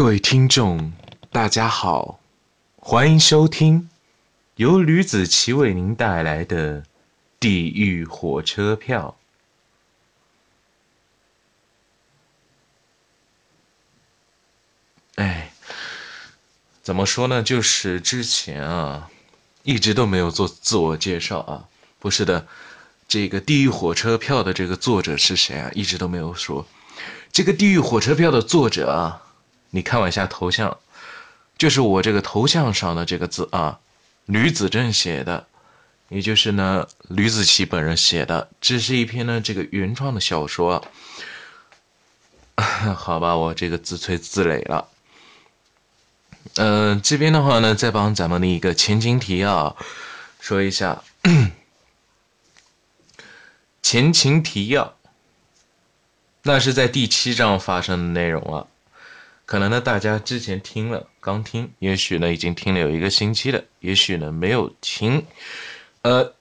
各位听众，大家好，欢迎收听由吕子奇为您带来的《地狱火车票》。哎，怎么说呢？就是之前啊，一直都没有做自我介绍啊。不是的，这个《地狱火车票》的这个作者是谁啊？一直都没有说。这个《地狱火车票》的作者啊。你看我一下头像，就是我这个头像上的这个字啊，吕子正写的，也就是呢吕子奇本人写的。这是一篇呢这个原创的小说。好吧，我这个自吹自擂了。嗯，这边的话呢，再帮咱们的一个前情提要说一下，前情提要，那是在第七章发生的内容啊。可能呢，大家之前听了刚听，也许呢已经听了有一个星期了，也许呢没有听。呃，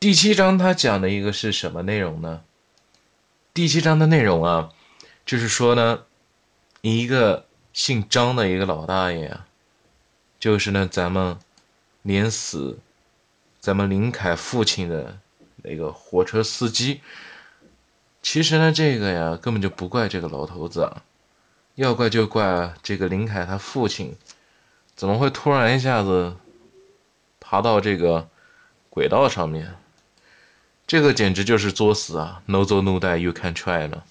第七章它讲的一个是什么内容呢？第七章的内容啊，就是说呢，一个姓张的一个老大爷啊，就是呢咱们连死咱们林凯父亲的那个火车司机。其实呢，这个呀根本就不怪这个老头子啊。要怪就怪这个林凯他父亲，怎么会突然一下子爬到这个轨道上面？这个简直就是作死啊！No zoo no die，You can try 了。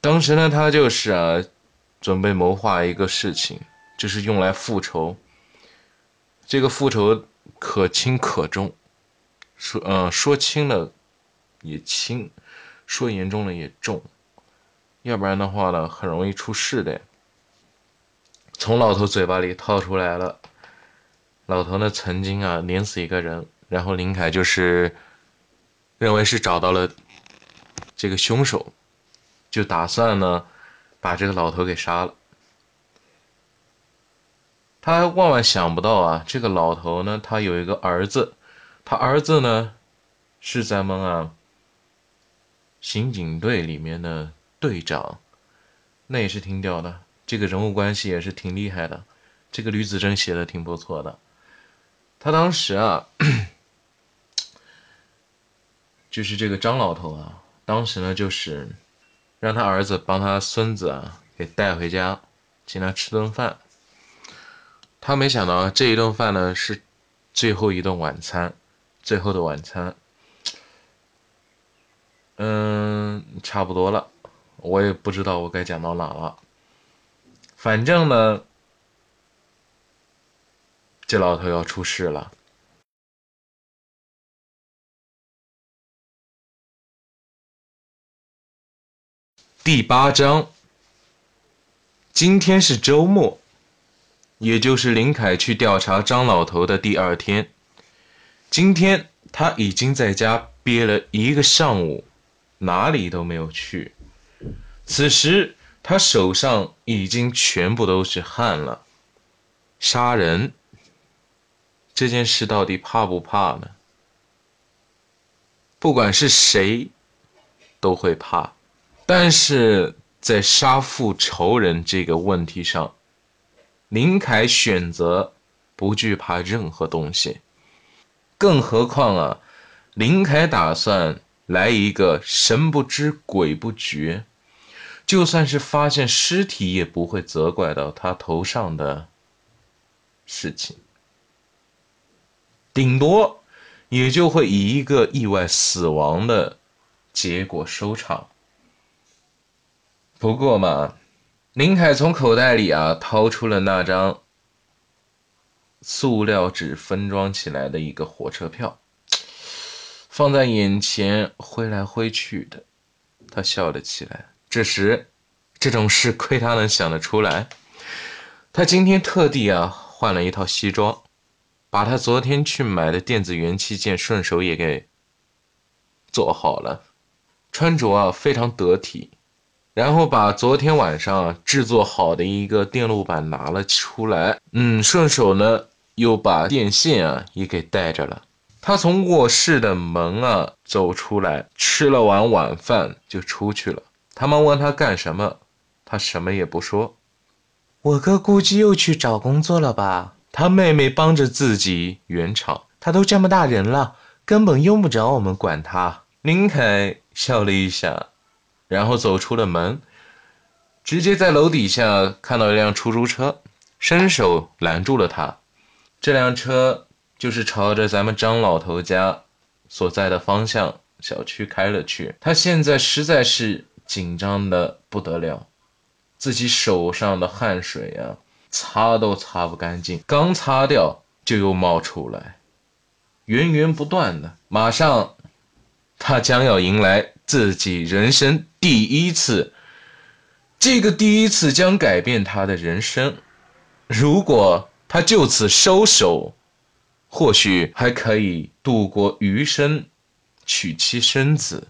当时呢，他就是啊，准备谋划一个事情，就是用来复仇。这个复仇可轻可重，说呃说轻了也轻，说严重了也重。要不然的话呢，很容易出事的。从老头嘴巴里套出来了，老头呢曾经啊碾死一个人，然后林凯就是认为是找到了这个凶手，就打算呢把这个老头给杀了。他万万想不到啊，这个老头呢他有一个儿子，他儿子呢是咱们啊刑警队里面的。队长，那也是挺屌的，这个人物关系也是挺厉害的，这个吕子正写的挺不错的。他当时啊，就是这个张老头啊，当时呢就是让他儿子帮他孙子啊给带回家，请他吃顿饭。他没想到这一顿饭呢是最后一顿晚餐，最后的晚餐。嗯，差不多了。我也不知道我该讲到哪了，反正呢，这老头要出事了。第八章，今天是周末，也就是林凯去调查张老头的第二天。今天他已经在家憋了一个上午，哪里都没有去。此时，他手上已经全部都是汗了。杀人这件事到底怕不怕呢？不管是谁，都会怕。但是在杀父仇人这个问题上，林凯选择不惧怕任何东西。更何况啊，林凯打算来一个神不知鬼不觉。就算是发现尸体，也不会责怪到他头上的事情，顶多也就会以一个意外死亡的结果收场。不过嘛，林凯从口袋里啊掏出了那张塑料纸分装起来的一个火车票，放在眼前挥来挥去的，他笑了起来。这时，这种事亏他能想得出来。他今天特地啊换了一套西装，把他昨天去买的电子元器件顺手也给做好了，穿着啊非常得体。然后把昨天晚上制作好的一个电路板拿了出来，嗯，顺手呢又把电线啊也给带着了。他从卧室的门啊走出来，吃了碗晚饭就出去了。他们问他干什么，他什么也不说。我哥估计又去找工作了吧？他妹妹帮着自己圆场。他都这么大人了，根本用不着我们管他。林凯笑了一下，然后走出了门，直接在楼底下看到一辆出租车，伸手拦住了他。这辆车就是朝着咱们张老头家所在的方向小区开了去。他现在实在是紧张的不得了，自己手上的汗水啊，擦都擦不干净，刚擦掉就又冒出来。源源不断的，马上，他将要迎来自己人生第一次。这个第一次将改变他的人生。如果他就此收手，或许还可以度过余生，娶妻生子。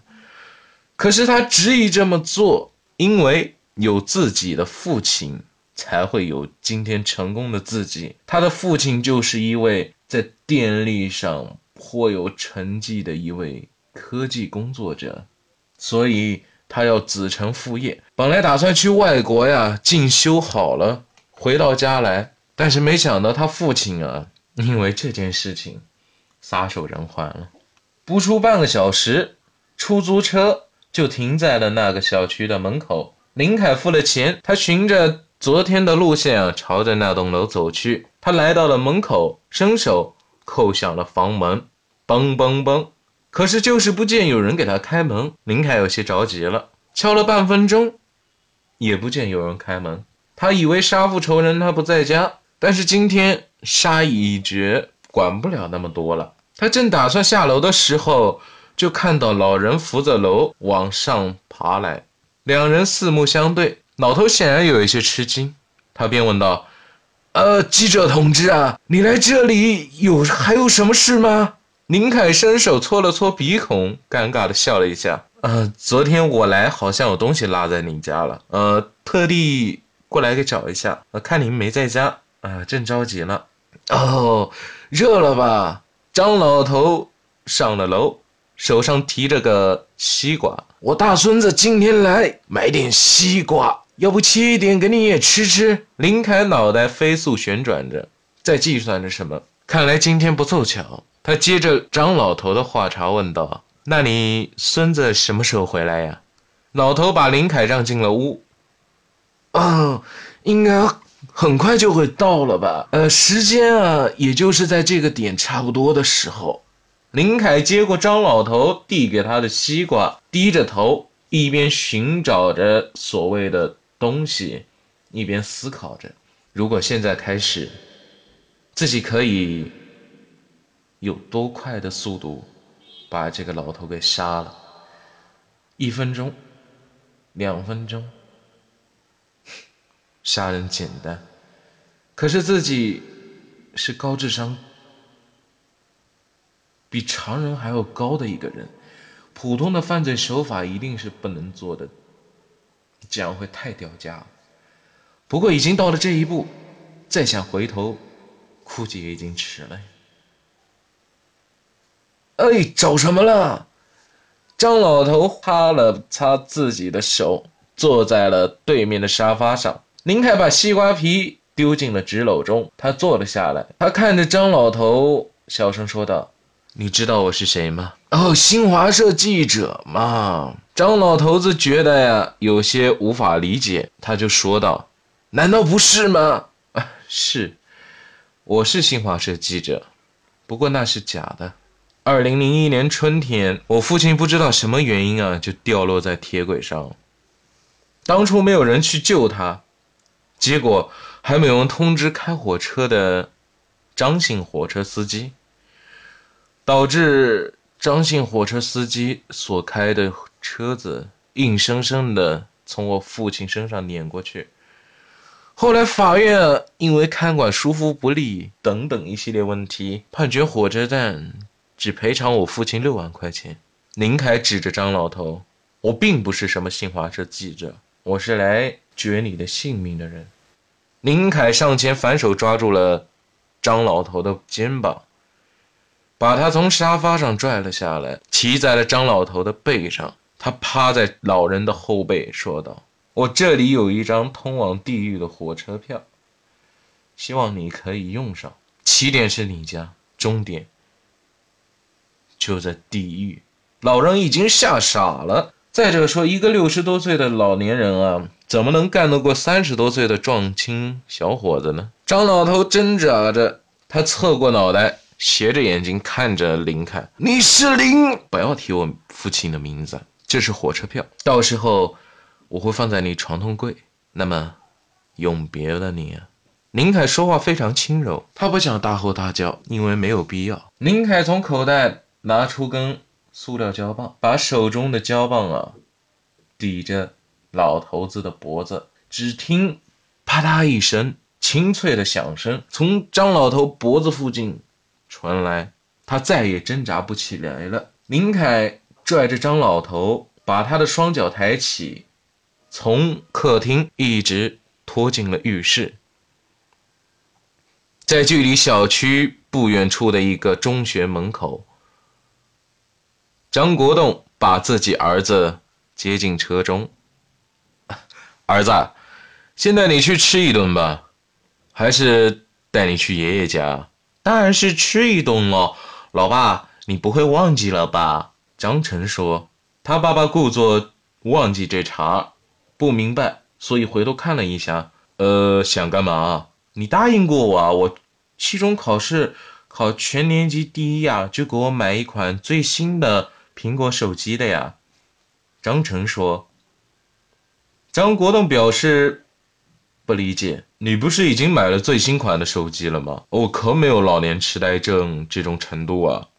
可是他执意这么做，因为有自己的父亲，才会有今天成功的自己。他的父亲就是一位。在电力上颇有成绩的一位科技工作者，所以他要子承父业。本来打算去外国呀进修好了，回到家来，但是没想到他父亲啊，因为这件事情撒手人寰了。不出半个小时，出租车就停在了那个小区的门口。林凯付了钱，他循着昨天的路线啊，朝着那栋楼走去。他来到了门口，伸手扣响了房门，嘣嘣嘣，可是就是不见有人给他开门。林凯有些着急了，敲了半分钟，也不见有人开门。他以为杀父仇人他不在家，但是今天杀意已决，管不了那么多了。他正打算下楼的时候，就看到老人扶着楼往上爬来，两人四目相对，老头显然有一些吃惊，他便问道。呃，记者同志啊，你来这里有还有什么事吗？林凯伸手搓了搓鼻孔，尴尬的笑了一下。呃，昨天我来好像有东西落在你家了，呃，特地过来给找一下。呃，看您没在家，啊，正着急呢。哦，热了吧？张老头上了楼，手上提着个西瓜。我大孙子今天来买点西瓜。要不切一点给你也吃吃？林凯脑袋飞速旋转着，在计算着什么。看来今天不凑巧。他接着张老头的话茬问道：“那你孙子什么时候回来呀？”老头把林凯让进了屋。嗯，应该很快就会到了吧？呃，时间啊，也就是在这个点差不多的时候。林凯接过张老头递给他的西瓜，低着头，一边寻找着所谓的。东西，一边思考着，如果现在开始，自己可以有多快的速度把这个老头给杀了？一分钟，两分钟，杀人简单，可是自己是高智商，比常人还要高的一个人，普通的犯罪手法一定是不能做的。这样会太掉价。不过已经到了这一步，再想回头，估计也已经迟了。哎，找什么了？张老头擦了擦自己的手，坐在了对面的沙发上。林凯把西瓜皮丢进了纸篓中，他坐了下来。他看着张老头，小声说道：“你知道我是谁吗？”“哦，新华社记者嘛。”张老头子觉得呀，有些无法理解，他就说道：“难道不是吗？”“啊，是，我是新华社记者，不过那是假的。二零零一年春天，我父亲不知道什么原因啊，就掉落在铁轨上。当初没有人去救他，结果还没有人通知开火车的张姓火车司机，导致张姓火车司机所开的。”车子硬生生的从我父亲身上碾过去，后来法院因为看管疏忽不力等等一系列问题，判决火车站只赔偿我父亲六万块钱。林凯指着张老头：“我并不是什么新华社记者，我是来绝你的性命的人。”林凯上前反手抓住了张老头的肩膀，把他从沙发上拽了下来，骑在了张老头的背上。他趴在老人的后背，说道：“我这里有一张通往地狱的火车票，希望你可以用上。起点是你家，终点就在地狱。老人已经吓傻了。再者说，一个六十多岁的老年人啊，怎么能干得过三十多岁的壮青小伙子呢？张老头挣扎着，他侧过脑袋，斜着眼睛看着林凯：“你是林，不要提我父亲的名字，这是火车票，到时候我会放在你床头柜。那么，永别了你！”林凯说话非常轻柔，他不想大吼大叫，因为没有必要。林凯从口袋拿出根。塑料胶棒，把手中的胶棒啊抵着老头子的脖子，只听啪嗒一声清脆的响声从张老头脖子附近传来，他再也挣扎不起来了。林凯拽着张老头，把他的双脚抬起，从客厅一直拖进了浴室，在距离小区不远处的一个中学门口。张国栋把自己儿子接进车中。儿子，先带你去吃一顿吧，还是带你去爷爷家？当然是吃一顿了。老爸，你不会忘记了吧？张成说。他爸爸故作忘记这茬，不明白，所以回头看了一下。呃，想干嘛？你答应过我啊，我期中考试考全年级第一啊，就给我买一款最新的。苹果手机的呀，张成说。张国栋表示不理解，你不是已经买了最新款的手机了吗？我可没有老年痴呆症这种程度啊。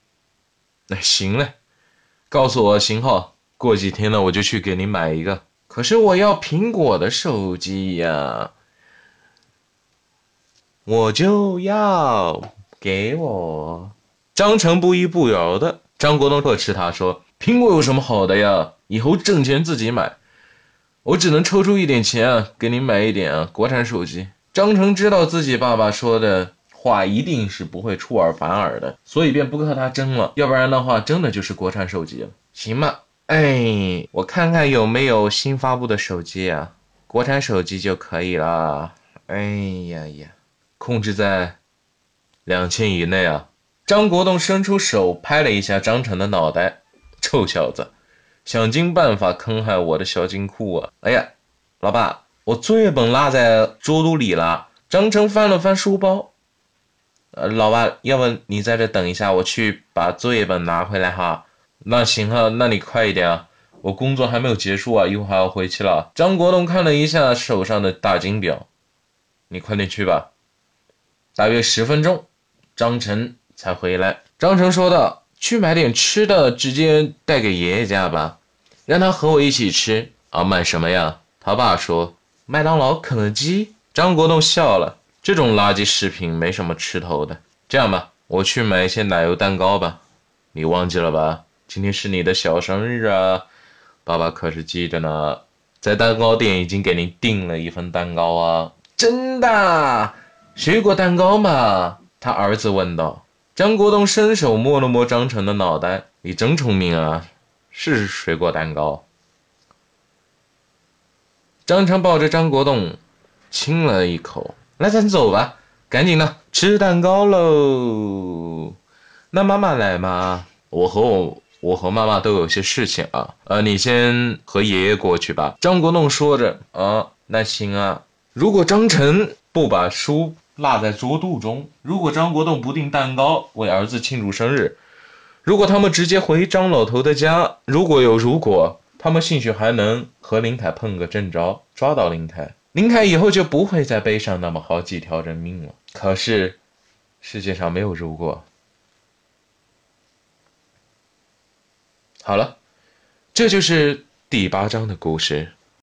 那行嘞，告诉我型号，过几天呢我就去给你买一个。可是我要苹果的手机呀，我就要给我。张成不依不饶的。张国栋呵斥他说：“苹果有什么好的呀？以后挣钱自己买，我只能抽出一点钱啊，给你买一点啊国产手机。”张成知道自己爸爸说的话一定是不会出尔反尔的，所以便不和他争了。要不然的话，真的就是国产手机了。行吧，哎，我看看有没有新发布的手机啊，国产手机就可以了。哎呀呀，控制在两千以内啊。张国栋伸出手拍了一下张成的脑袋，臭小子，想尽办法坑害我的小金库啊！哎呀，老爸，我作业本落在桌肚里了。张成翻了翻书包，呃，老爸，要不你在这等一下，我去把作业本拿回来哈。那行哈，那你快一点啊，我工作还没有结束啊，一会儿还要回去了。张国栋看了一下手上的大金表，你快点去吧。大约十分钟，张成。才回来，张成说道：“去买点吃的，直接带给爷爷家吧，让他和我一起吃。啊，买什么呀？”他爸说：“麦当劳、肯德基。”张国栋笑了：“这种垃圾食品没什么吃头的。这样吧，我去买一些奶油蛋糕吧。你忘记了吧？今天是你的小生日啊！爸爸可是记着呢，在蛋糕店已经给您订了一份蛋糕啊。真的？水果蛋糕吗？”他儿子问道。张国栋伸手摸了摸张成的脑袋，你真聪明啊，是水果蛋糕。张成抱着张国栋亲了一口，那咱走吧，赶紧的吃蛋糕喽。那妈妈来吗？我和我我和妈妈都有些事情啊，呃，你先和爷爷过去吧。张国栋说着，啊，那行啊。如果张成不把书。落在桌肚中。如果张国栋不订蛋糕为儿子庆祝生日，如果他们直接回张老头的家，如果有如果，他们兴许还能和林凯碰个正着，抓到林凯，林凯以后就不会再背上那么好几条人命了。可是，世界上没有如果。好了，这就是第八章的故事。